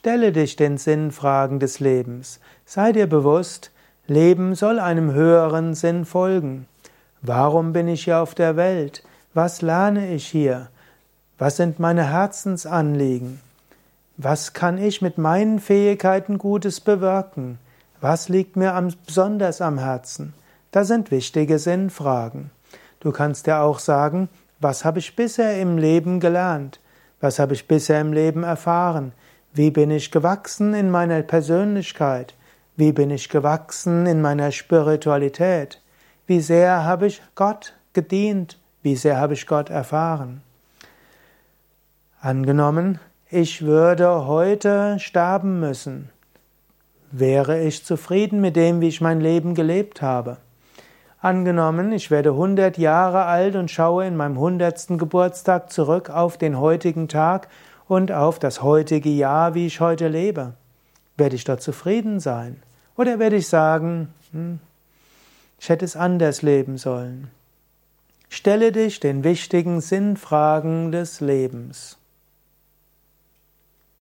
Stelle dich den Sinnfragen des Lebens. Sei dir bewusst, Leben soll einem höheren Sinn folgen. Warum bin ich hier auf der Welt? Was lerne ich hier? Was sind meine Herzensanliegen? Was kann ich mit meinen Fähigkeiten Gutes bewirken? Was liegt mir am, besonders am Herzen? Das sind wichtige Sinnfragen. Du kannst dir auch sagen, was habe ich bisher im Leben gelernt? Was habe ich bisher im Leben erfahren? Wie bin ich gewachsen in meiner Persönlichkeit? Wie bin ich gewachsen in meiner Spiritualität? Wie sehr habe ich Gott gedient? Wie sehr habe ich Gott erfahren? Angenommen, ich würde heute sterben müssen. Wäre ich zufrieden mit dem, wie ich mein Leben gelebt habe? Angenommen, ich werde 100 Jahre alt und schaue in meinem 100. Geburtstag zurück auf den heutigen Tag und auf das heutige Jahr, wie ich heute lebe. Werde ich dort zufrieden sein? Oder werde ich sagen, hm, ich hätte es anders leben sollen? Stelle dich den wichtigen Sinnfragen des Lebens.